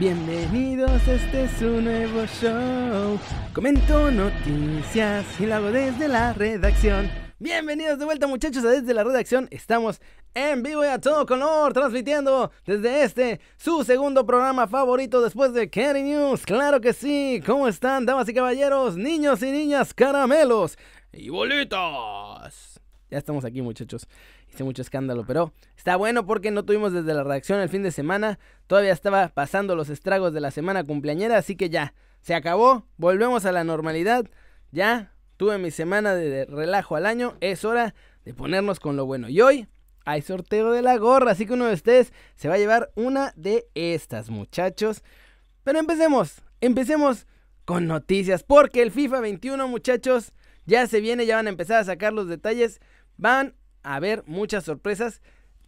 Bienvenidos, este es un nuevo show. Comento noticias y lo hago desde la redacción. Bienvenidos de vuelta muchachos a desde la redacción. Estamos en vivo y a todo color, transmitiendo desde este, su segundo programa favorito después de Kenny News. Claro que sí. ¿Cómo están, damas y caballeros, niños y niñas, caramelos y bolitas? Ya estamos aquí muchachos hice mucho escándalo, pero está bueno porque no tuvimos desde la redacción el fin de semana, todavía estaba pasando los estragos de la semana cumpleañera, así que ya, se acabó, volvemos a la normalidad, ya tuve mi semana de relajo al año, es hora de ponernos con lo bueno. Y hoy hay sorteo de la gorra, así que uno de ustedes se va a llevar una de estas, muchachos. Pero empecemos, empecemos con noticias, porque el FIFA 21, muchachos, ya se viene, ya van a empezar a sacar los detalles. Van a haber muchas sorpresas.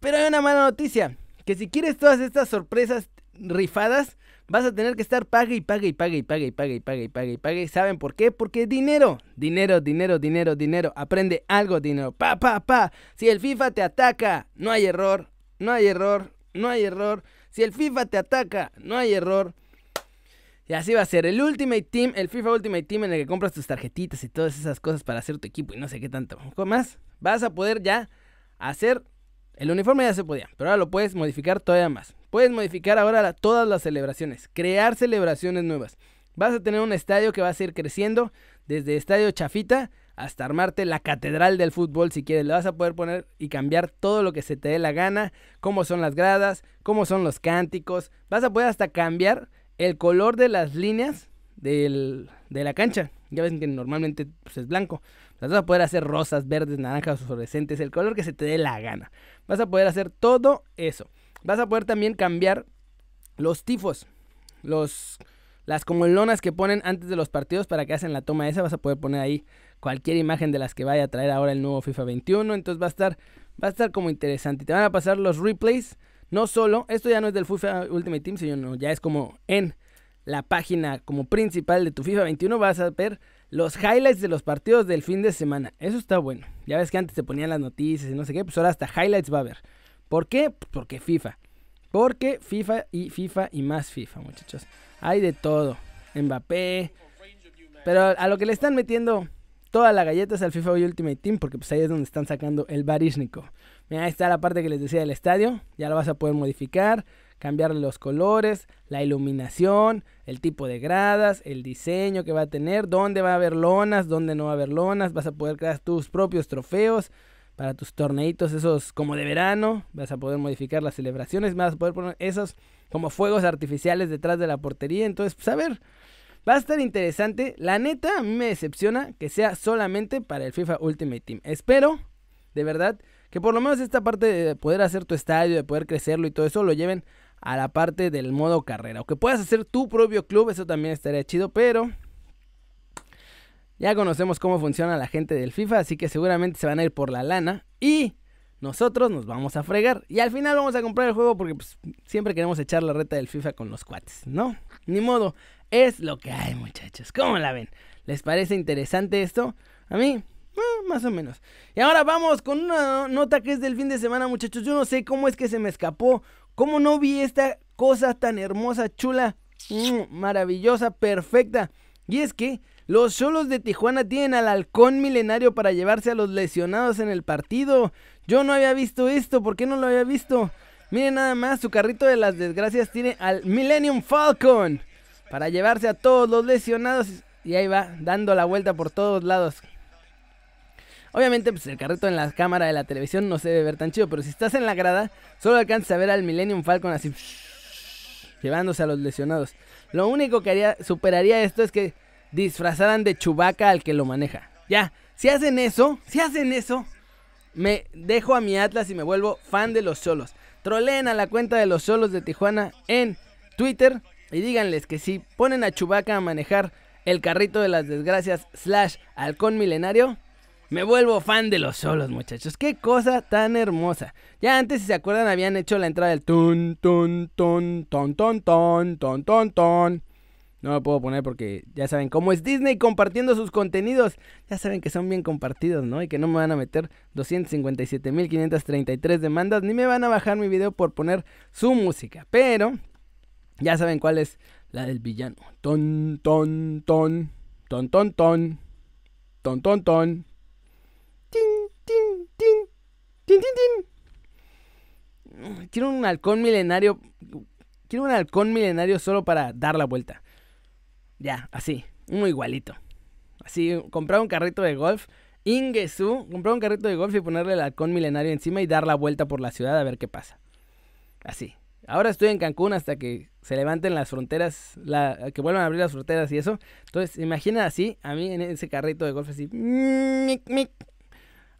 Pero hay una mala noticia. Que si quieres todas estas sorpresas rifadas, vas a tener que estar pague y pague y pague y pague y pague y pague y pague y pague. ¿Saben por qué? Porque dinero, dinero, dinero, dinero, dinero. Aprende algo, dinero. Pa, pa, pa. Si el FIFA te ataca, no hay error, no hay error, no hay error. Si el FIFA te ataca, no hay error. Y así va a ser el Ultimate Team, el FIFA Ultimate Team en el que compras tus tarjetitas y todas esas cosas para hacer tu equipo y no sé qué tanto. más? Vas a poder ya hacer... El uniforme ya se podía, pero ahora lo puedes modificar todavía más. Puedes modificar ahora todas las celebraciones, crear celebraciones nuevas. Vas a tener un estadio que va a seguir creciendo desde estadio chafita hasta armarte la catedral del fútbol si quieres. Le vas a poder poner y cambiar todo lo que se te dé la gana, cómo son las gradas, cómo son los cánticos. Vas a poder hasta cambiar el color de las líneas de la cancha. Ya ven que normalmente pues, es blanco. Las vas a poder hacer rosas, verdes, naranjas, fluorescentes, el color que se te dé la gana. Vas a poder hacer todo eso. Vas a poder también cambiar los tifos. Los, las como lonas que ponen antes de los partidos para que hacen la toma esa. Vas a poder poner ahí cualquier imagen de las que vaya a traer ahora el nuevo FIFA 21. Entonces va a estar, va a estar como interesante. Te van a pasar los replays no solo, esto ya no es del FIFA Ultimate Team, sino ya es como en la página como principal de tu FIFA 21 vas a ver los highlights de los partidos del fin de semana. Eso está bueno. Ya ves que antes te ponían las noticias y no sé qué, pues ahora hasta highlights va a haber. ¿Por qué? Porque FIFA. Porque FIFA y FIFA y más FIFA, muchachos. Hay de todo. Mbappé. Pero a lo que le están metiendo toda la galleta es al FIFA Ultimate Team, porque pues ahí es donde están sacando el Barishnikov. Mira, ahí está la parte que les decía del estadio. Ya lo vas a poder modificar, cambiarle los colores, la iluminación, el tipo de gradas, el diseño que va a tener, dónde va a haber lonas, dónde no va a haber lonas. Vas a poder crear tus propios trofeos para tus torneitos, esos como de verano. Vas a poder modificar las celebraciones, vas a poder poner esos como fuegos artificiales detrás de la portería. Entonces, pues a ver, va a estar interesante. La neta, a mí me decepciona que sea solamente para el FIFA Ultimate Team. Espero, de verdad, que por lo menos esta parte de poder hacer tu estadio, de poder crecerlo y todo eso, lo lleven a la parte del modo carrera. O que puedas hacer tu propio club, eso también estaría chido, pero ya conocemos cómo funciona la gente del FIFA, así que seguramente se van a ir por la lana y nosotros nos vamos a fregar. Y al final vamos a comprar el juego porque pues, siempre queremos echar la reta del FIFA con los cuates, ¿no? Ni modo, es lo que hay muchachos. ¿Cómo la ven? ¿Les parece interesante esto? A mí eh, más o menos. Y ahora vamos con una nota que es del fin de semana, muchachos. Yo no sé cómo es que se me escapó. ¿Cómo no vi esta cosa tan hermosa, chula, mm, maravillosa, perfecta? Y es que los solos de Tijuana tienen al halcón milenario para llevarse a los lesionados en el partido. Yo no había visto esto. ¿Por qué no lo había visto? Miren nada más, su carrito de las desgracias tiene al Millennium Falcon para llevarse a todos los lesionados. Y ahí va, dando la vuelta por todos lados. Obviamente, pues el carrito en la cámara de la televisión no se debe ver tan chido, pero si estás en la grada, solo alcanzas a ver al Millennium Falcon así llevándose a los lesionados. Lo único que haría, superaría esto es que disfrazaran de Chubaca al que lo maneja. Ya, si hacen eso, si hacen eso, me dejo a mi Atlas y me vuelvo fan de los solos. Troleen a la cuenta de los solos de Tijuana en Twitter y díganles que si ponen a Chubaca a manejar el carrito de las desgracias slash halcón milenario, me vuelvo fan de los solos, muchachos. Qué cosa tan hermosa. Ya antes, si se acuerdan, habían hecho la entrada del ton, ton, ton, ton, ton, ton, ton, ton, ton. No lo puedo poner porque ya saben cómo es Disney compartiendo sus contenidos. Ya saben que son bien compartidos, ¿no? Y que no me van a meter 257.533 demandas ni me van a bajar mi video por poner su música. Pero Ya saben cuál es la del villano. Ton, ton, ton. Ton, ton, ton. Ton, ton, ton. Tin, tin, tin. Tin. Quiero un halcón milenario. Quiero un halcón milenario solo para dar la vuelta. Ya, así. Uno igualito. Así, comprar un carrito de golf. Ingesu, comprar un carrito de golf y ponerle el halcón milenario encima y dar la vuelta por la ciudad a ver qué pasa. Así. Ahora estoy en Cancún hasta que se levanten las fronteras, que vuelvan a abrir las fronteras y eso. Entonces, imagina así, a mí en ese carrito de golf así,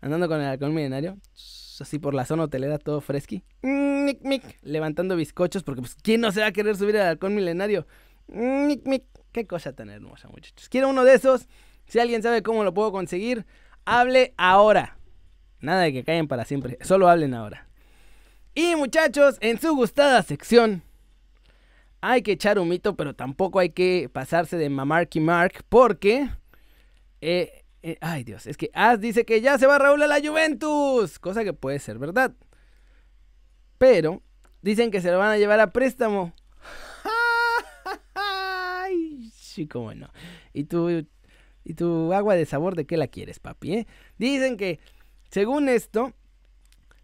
andando con el halcón milenario, así por la zona hotelera, todo fresqui, levantando bizcochos, porque pues, ¿quién no se va a querer subir al halcón milenario? Qué cosa tan hermosa, muchachos. Quiero uno de esos. Si alguien sabe cómo lo puedo conseguir, hable ahora. Nada de que callen para siempre, solo hablen ahora. Y muchachos, en su gustada sección, hay que echar un mito, pero tampoco hay que pasarse de mamarky mark, porque... Eh, eh, ay Dios, es que As dice que ya se va Raúl a la Juventus, cosa que puede ser verdad. Pero dicen que se lo van a llevar a préstamo. Ay, sí, cómo no. ¿Y tu, ¿Y tu agua de sabor de qué la quieres, papi? Eh? Dicen que, según esto,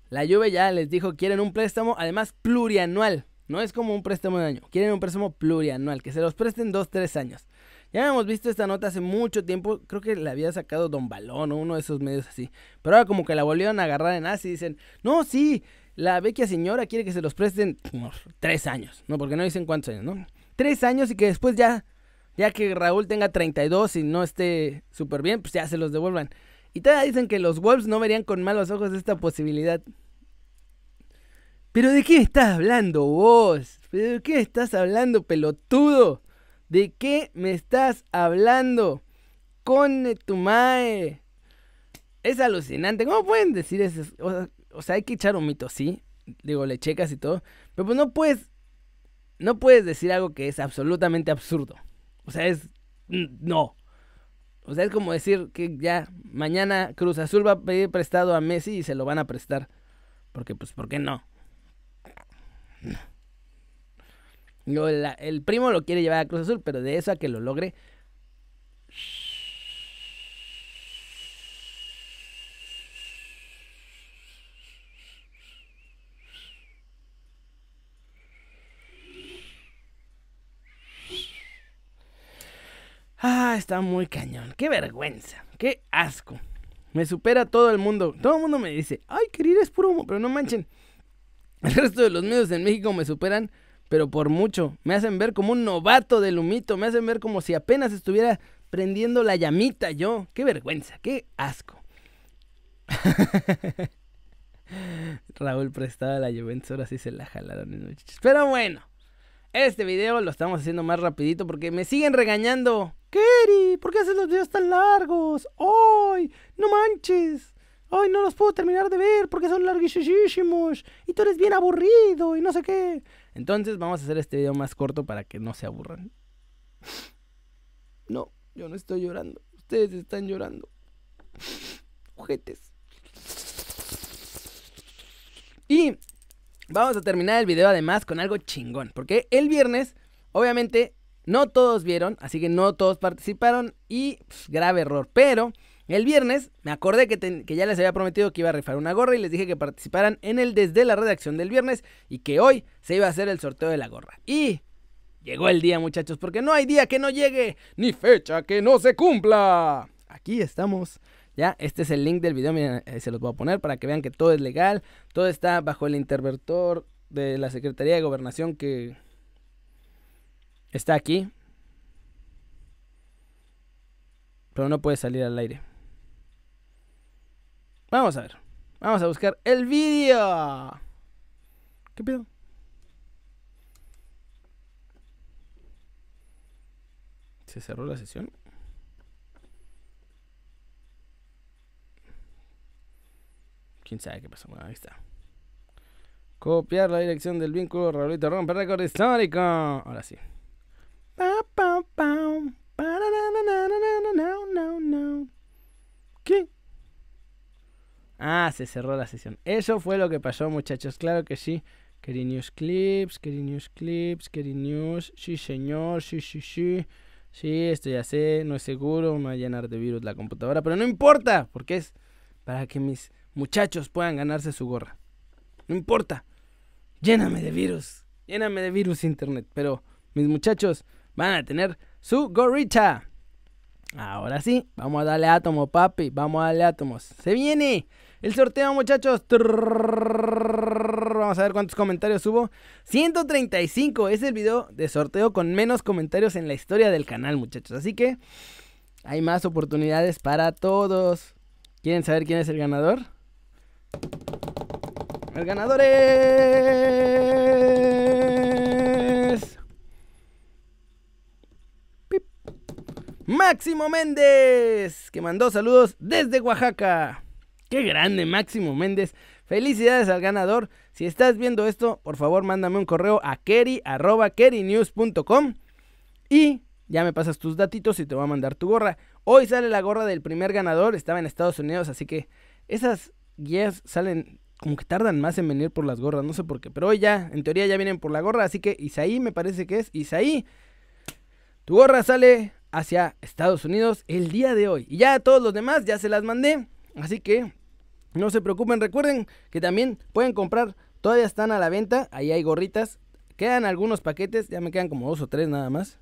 la Juve ya les dijo quieren un préstamo, además plurianual. No es como un préstamo de año, quieren un préstamo plurianual, que se los presten dos, tres años. Ya hemos visto esta nota hace mucho tiempo, creo que la había sacado Don Balón o uno de esos medios así. Pero ahora como que la volvieron a agarrar en así y dicen, no, sí, la vecchia señora quiere que se los presten tres años, ¿no? Porque no dicen cuántos años, ¿no? Tres años y que después ya, ya que Raúl tenga 32 y no esté súper bien, pues ya se los devuelvan. Y todavía dicen que los Wolves no verían con malos ojos esta posibilidad. ¿Pero de qué estás hablando vos? ¿Pero de qué estás hablando, pelotudo? ¿De qué me estás hablando? Cone tu mae. Es alucinante. ¿Cómo pueden decir eso? O sea, hay que echar un mito, sí. Digo, le checas y todo. Pero pues no puedes. No puedes decir algo que es absolutamente absurdo. O sea, es. No. O sea, es como decir que ya mañana Cruz Azul va a pedir prestado a Messi y se lo van a prestar. Porque, pues, ¿por qué no? El primo lo quiere llevar a Cruz Azul, pero de eso a que lo logre. Ah, está muy cañón. Qué vergüenza. Qué asco. Me supera todo el mundo. Todo el mundo me dice, ay, querer es puro pero no manchen. El resto de los medios en México me superan, pero por mucho. Me hacen ver como un novato del humito, me hacen ver como si apenas estuviera prendiendo la llamita yo. Qué vergüenza, qué asco. Raúl prestaba la Juventus, ahora sí se la jalaron. Pero bueno, este video lo estamos haciendo más rapidito porque me siguen regañando. Keri, ¿por qué haces los videos tan largos? ¡Ay! ¡No manches! ay, no los puedo terminar de ver porque son larguísimos y tú eres bien aburrido y no sé qué. Entonces vamos a hacer este video más corto para que no se aburran. No, yo no estoy llorando. Ustedes están llorando. Ojetes. Y vamos a terminar el video además con algo chingón. Porque el viernes, obviamente, no todos vieron, así que no todos participaron y grave error. Pero el viernes me acordé que, ya les había prometido que iba a rifar una gorra y les dije que participaran en el desde la redacción del viernes y que hoy se iba a hacer el sorteo de la gorra. Y llegó el día, muchachos, porque no hay día que no llegue ni fecha que no se cumpla. Aquí estamos. Ya, este es el link del video, miren, eh, se los voy a poner para que vean que todo es legal, todo está bajo el interventor de la Secretaría de Gobernación que está aquí. Pero no puede salir al aire. Vamos a ver. Vamos a buscar el vídeo. ¿Qué pedo? ¿Se cerró la sesión? ¿Quién sabe qué pasó? Bueno, ahí está. Copiar la dirección del vínculo, Raulito rompe récord histórico. Ahora sí. ¿Qué? Ah, se cerró la sesión. Eso fue lo que pasó, muchachos. Claro que sí. Kerry News Clips, Kerry News Clips, Kerry News. Sí, señor, sí, sí, sí. Sí, esto ya sé, no es seguro, me va a llenar de virus la computadora, pero no importa, porque es para que mis muchachos puedan ganarse su gorra. No importa. Lléname de virus, lléname de virus internet, pero mis muchachos van a tener su gorrita. Ahora sí, vamos a darle átomo, papi, vamos a darle átomos. Se viene el sorteo, muchachos. Vamos a ver cuántos comentarios hubo. 135 es el video de sorteo con menos comentarios en la historia del canal, muchachos. Así que hay más oportunidades para todos. ¿Quieren saber quién es el ganador? El ganador es... Máximo Méndez, que mandó saludos desde Oaxaca. Qué grande, Máximo Méndez. Felicidades al ganador. Si estás viendo esto, por favor, mándame un correo a keri.kerinews.com y ya me pasas tus datitos y te voy a mandar tu gorra. Hoy sale la gorra del primer ganador, estaba en Estados Unidos, así que esas guías salen como que tardan más en venir por las gorras, no sé por qué, pero hoy ya, en teoría ya vienen por la gorra, así que Isaí me parece que es Isaí. Tu gorra sale hacia Estados Unidos el día de hoy. Y ya todos los demás ya se las mandé, así que no se preocupen, recuerden que también pueden comprar, todavía están a la venta, ahí hay gorritas, quedan algunos paquetes, ya me quedan como dos o tres nada más.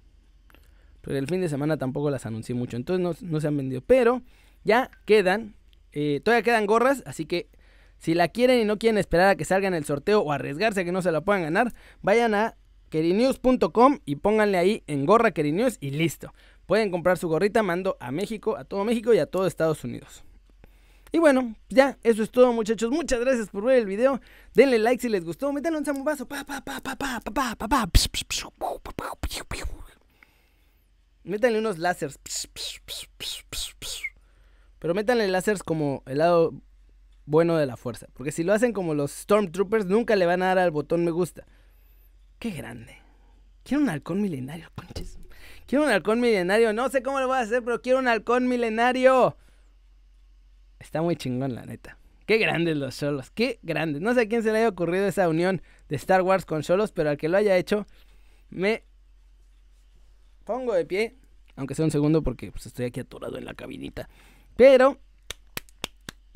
Pero el fin de semana tampoco las anuncié mucho, entonces no, se han vendido. Pero ya quedan, eh, todavía quedan gorras, así que si la quieren y no quieren esperar a que salga en el sorteo o arriesgarse a que no se la puedan ganar, vayan a kerinews.com y pónganle ahí en gorra Kerinews y listo. Pueden comprar su gorrita, mando a México, a todo México y a todo Estados Unidos. Y bueno, ya, eso es todo muchachos. Muchas gracias por ver el video. Denle like si les gustó. Métanle un samubazo. Pa, pa, pa, pa, pa, pa, pa, pa, Métanle unos láseres. Pero métanle láseres como el lado bueno de la fuerza. Porque si lo hacen como los Stormtroopers, nunca le van a dar al botón me gusta. Qué grande. Quiero un halcón milenario, conches. Quiero un halcón milenario. No sé cómo lo voy a hacer, pero quiero un halcón milenario. Está muy chingón, la neta. Qué grandes los solos, qué grandes. No sé a quién se le haya ocurrido esa unión de Star Wars con solos, pero al que lo haya hecho, me pongo de pie. Aunque sea un segundo porque pues, estoy aquí atorado en la cabinita. Pero,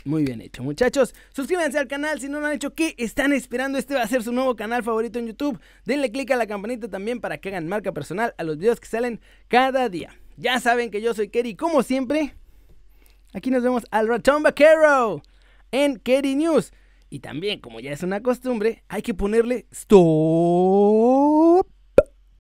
muy bien hecho, muchachos. Suscríbanse al canal si no lo han hecho. ¿Qué están esperando? Este va a ser su nuevo canal favorito en YouTube. Denle click a la campanita también para que hagan marca personal a los videos que salen cada día. Ya saben que yo soy Kerry, como siempre. Aquí nos vemos al ratón vaquero en Kerry News. Y también, como ya es una costumbre, hay que ponerle stop